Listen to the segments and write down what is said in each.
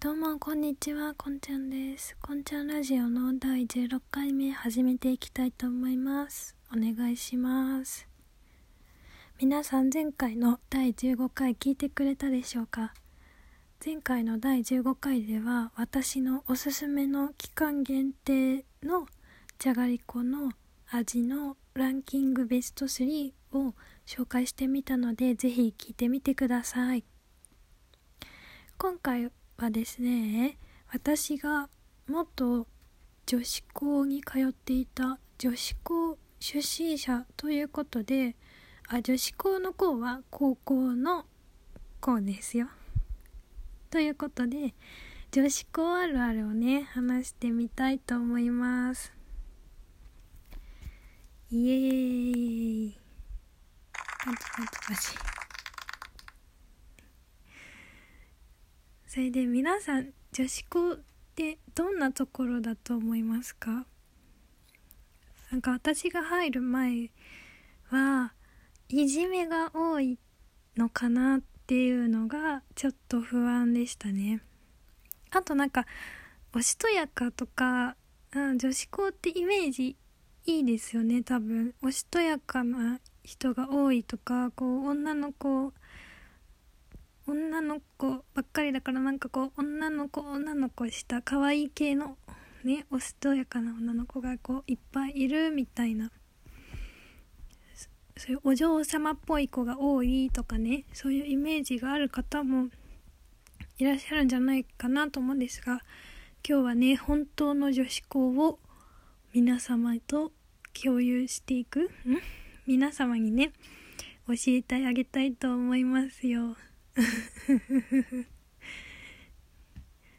どうもこんにちは。こんちゃんです。こんちゃんラジオの第16回目始めていきたいと思います。お願いします。皆さん前回の第15回聞いてくれたでしょうか？前回の第15回では私のおすすめの期間限定のじゃがりこの味のランキングベスト3を紹介してみたのでぜひ聞いてみてください。今回はですね。私が元女子校に通っていた女子校出身者ということであ女子校の校は高校の校ですよ。ということで女子校あるあるをね話してみたいと思います。イエーイ。パチパチパチ。それで皆さん女子校ってどんなところだと思いますか？なんか私が入る前はいじめが多いのかなっていうのがちょっと不安でしたね。あとなんかおしとやかとか、うん、女子校ってイメージいいですよね多分。おしとやかな人が多いとかこう女の子女の子ばっかりだからなんかこう女の子女の子した可愛い系のねおしとやかな女の子がこういっぱいいるみたいなそういうお嬢様っぽい子が多いとかねそういうイメージがある方もいらっしゃるんじゃないかなと思うんですが今日はね本当の女子校を皆様と共有していく皆様にね教えてあげたいと思いますよ。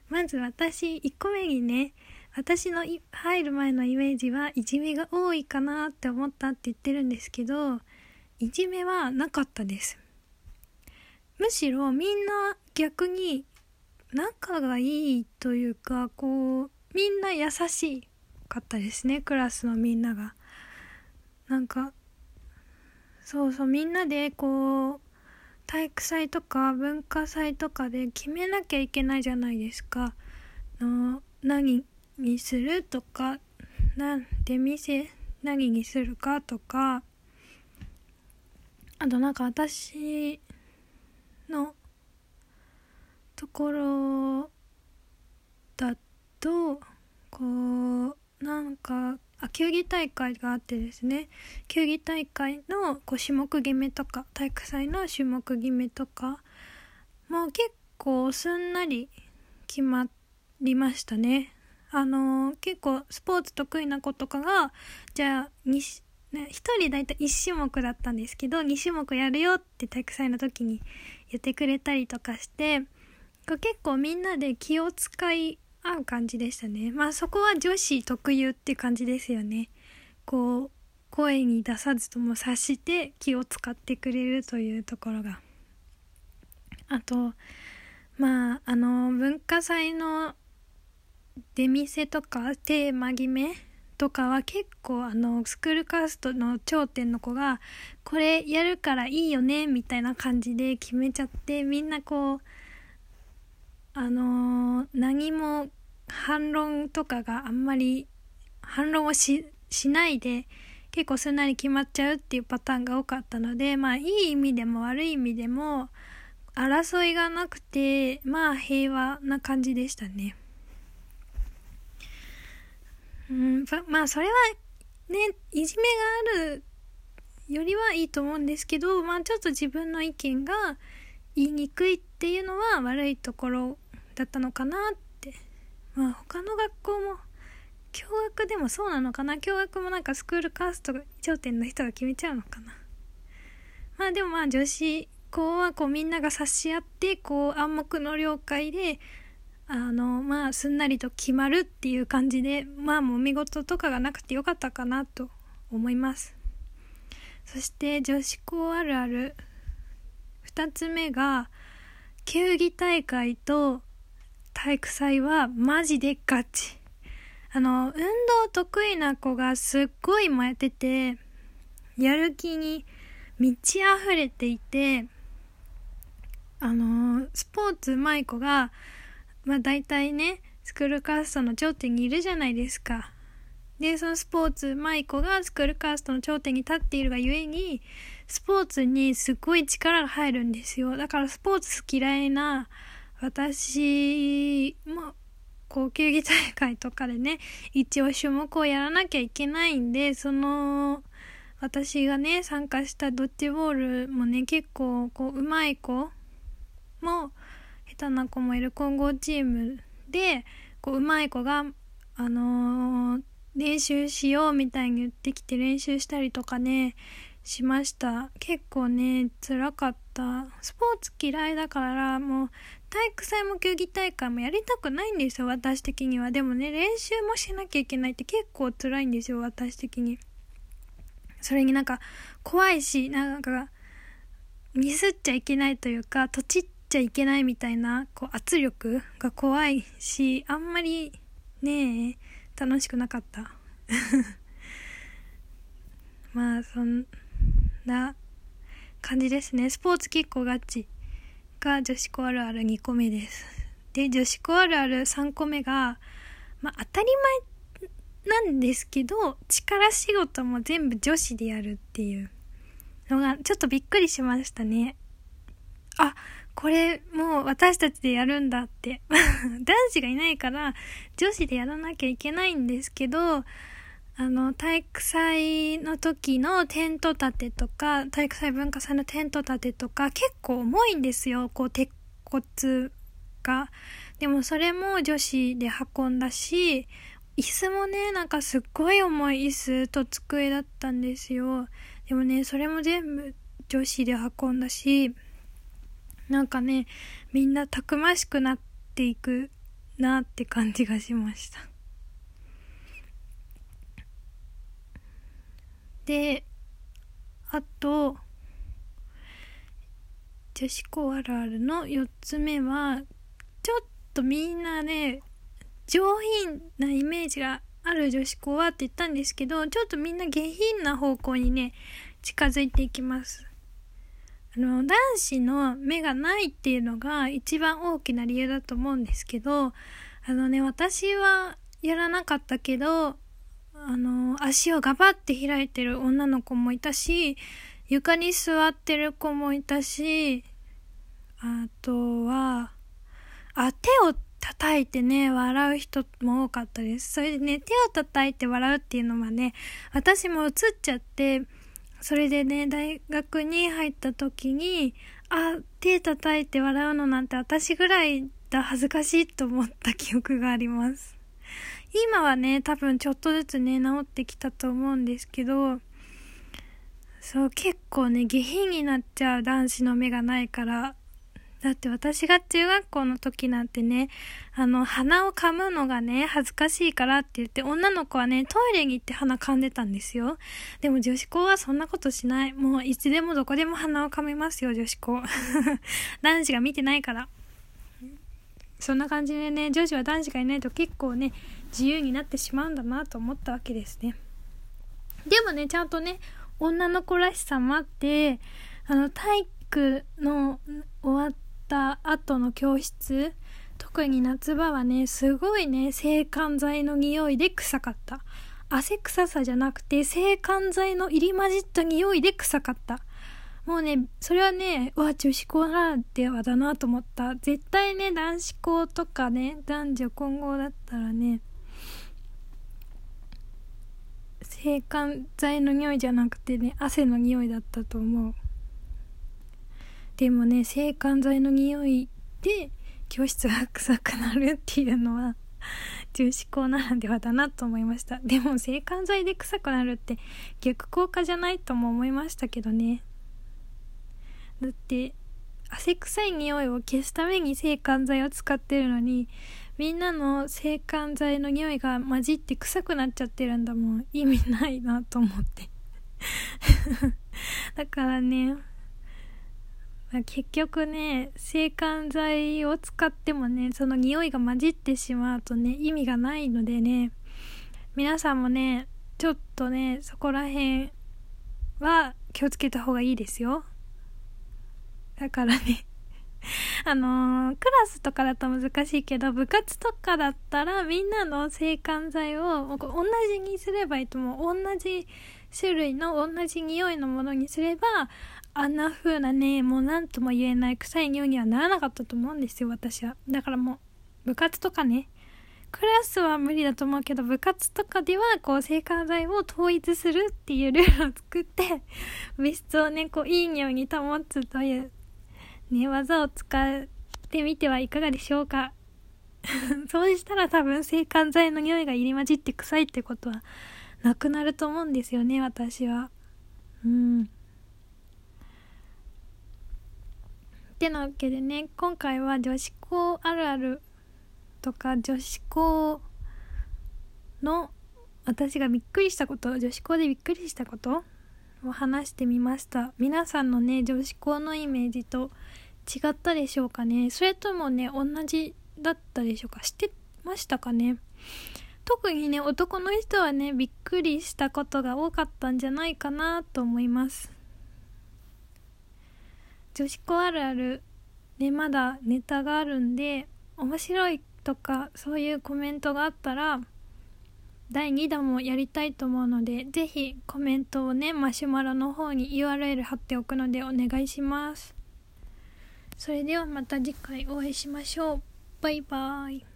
まず私1個目にね私の入る前のイメージはいじめが多いかなって思ったって言ってるんですけどいじめはなかったです。むしろみんな逆に仲がいいというかこうみんな優しかったですねクラスのみんなが。なんかそうそうみんなでこう体育祭とか文化祭とかで決めなきゃいけないじゃないですか。の何にするとかなん出店何にするかとかあとなんか私のところだとこうなんかあ球技大会があってですね球技大会のこう種目決めとか体育祭の種目決めとかもう結構すんなり決まりましたね。あのー、結構スポーツ得意な子とかがじゃあね、1人大体1種目だったんですけど2種目やるよって体育祭の時に言ってくれたりとかして結構みんなで気を使い合う感じでしたね。まあそこは女子特有って感じですよね。こう声に出さずとも察して気を使ってくれるというところが。あとまああの文化祭の出店とかテーマ決めとかは結構あのスクールカーストの頂点の子がこれやるからいいよねみたいな感じで決めちゃってみんなこうあのー、何も反論とかがあんまり反論をしないで結構すんなり決まっちゃうっていうパターンが多かったのでまあいい意味でも悪い意味でも争いがなくてまあ平和な感じでしたね。うんまあそれはねいじめがあるよりはいいと思うんですけどまあちょっと自分の意見が言いにくいっていうのは悪いところだったのかなってまあ他の学校も共学でもそうなのかな？共学もなんかスクールカースト頂点の人が決めちゃうのかな？まあでもまあ女子校はこうみんなが察し合ってこう暗黙の了解であのまあすんなりと決まるっていう感じでまあもみ事とかがなくてよかったかなと思います。そして女子校あるある2つ目が球技大会と体育祭はマジでガチ。あの、運動得意な子がすっごい燃えてて、やる気に満ち溢れていて、あの、スポーツうまい子が、まあ大体ねスクールカーストの頂点にいるじゃないですかでそのスポーツ舞子がスクールカーストの頂点に立っているがゆえにスポーツにすっごい力が入るんですよだからスポーツ嫌いな私もこう球技大会とかでね一応種目をやらなきゃいけないんでその私がね参加したドッジボールもね結構こう上手い子も下手な子もいる混合チームでこう上手い子があのー、練習しようみたいに言ってきて練習したりとかねしました。結構ね辛かった。スポーツ嫌いだからもう体育祭も球技大会もやりたくないんですよ私的には。でもね練習もしなきゃいけないって結構辛いんですよ私的に。それになんか怖いしなんかミスっちゃいけないというかとちっちゃいけないみたいなこう圧力が怖いしあんまりねえ楽しくなかった。まあそんな感じですね。スポーツ結構ガチ。が女子校あるある2個目です。で女子校あるある3個目がまあ当たり前なんですけど力仕事も全部女子でやるっていうのがちょっとびっくりしましたね。あこれもう私たちでやるんだって。男子がいないから女子でやらなきゃいけないんですけどあの、体育祭の時のテント立てとか、体育祭文化祭のテント立てとか、結構重いんですよ、こう、鉄骨が。でもそれも女子で運んだし、椅子もね、なんかすっごい重い椅子と机だったんですよ。でもね、それも全部女子で運んだし、なんかね、みんなたくましくなっていくなって感じがしました。であと女子校あるあるの4つ目はちょっとみんなね上品なイメージがある女子校はって言ったんですけどちょっとみんな下品な方向にね近づいていきます。あの男子の目がないっていうのが一番大きな理由だと思うんですけどあのね私はやらなかったけどあの、足をガバって開いてる女の子もいたし、床に座ってる子もいたし、あとは、あ、手を叩いてね、笑う人も多かったです。それでね、手を叩いて笑うっていうのはね、私も映っちゃって、それでね、大学に入った時に、あ、手叩いて笑うのなんて私ぐらいだ恥ずかしいと思った記憶があります。今はね、多分ちょっとずつね、治ってきたと思うんですけど、そう、結構ね、下品になっちゃう男子の目がないから、だって私が中学校の時なんてね、あの、鼻を噛むのがね、恥ずかしいからって言って、女の子はね、トイレに行って鼻噛んでたんですよ。でも女子校はそんなことしない。もういつでもどこでも鼻を噛みますよ、女子校。男子が見てないから。そんな感じでね、女子は男子がいないと結構ね、自由になってしまうんだなと思ったわけですね。でもね、ちゃんとね、女の子らしさもあって、あの、体育の終わった後の教室、特に夏場はね、すごいね、制汗剤の匂いで臭かった。汗臭さじゃなくて、制汗剤の入り混じった匂いで臭かった。もうね、それはね、わ、女子校ならではだなと思った。絶対ね、男子校とかね、男女混合だったらね、制汗剤の匂いじゃなくてね汗の匂いだったと思う。でもね制汗剤の匂いで教室が臭くなるっていうのは 重視校ならではだなと思いました。でも制汗剤で臭くなるって逆効果じゃないとも思いましたけどね。だって汗臭い匂いを消すために制汗剤を使ってるのにみんなの制汗剤の匂いが混じって臭くなっちゃってるんだもん。意味ないなと思って。だからねま結局ね制汗剤を使ってもねその匂いが混じってしまうとね意味がないのでね皆さんもねちょっとねそこら辺は気をつけた方がいいですよ。だからね あのー、クラスとかだと難しいけど、部活とかだったらみんなの制汗剤を同じにすればいいと思う。同じ種類の同じ匂いのものにすれば、あんな風なね、もう何とも言えない臭い匂いにはならなかったと思うんですよ、私は。だからもう、部活とかね、クラスは無理だと思うけど、部活とかでは、こう、制汗剤を統一するっていうルールを作って、物質をね、こう、いい匂いに保つという、ね、技を使ってみてはいかがでしょうか？そうしたら多分、制汗剤の匂いが入り混じって臭いってことは、なくなると思うんですよね、私は。うん。ってなわけでね、今回は女子校あるあるとか女子校の私がびっくりしたこと女子校でびっくりしたことを話してみました。皆さんのね女子校のイメージと違ったでしょうかね。それともね同じだったでしょうか。知ってましたかね。特にね男の人はねびっくりしたことが多かったんじゃないかなと思います。女子校あるあるねまだネタがあるんで面白いとかそういうコメントがあったら第2弾もやりたいと思うのでぜひコメントをねマシュマロの方に URL 貼っておくのでお願いします。それではまた次回お会いしましょう。バイバーイ。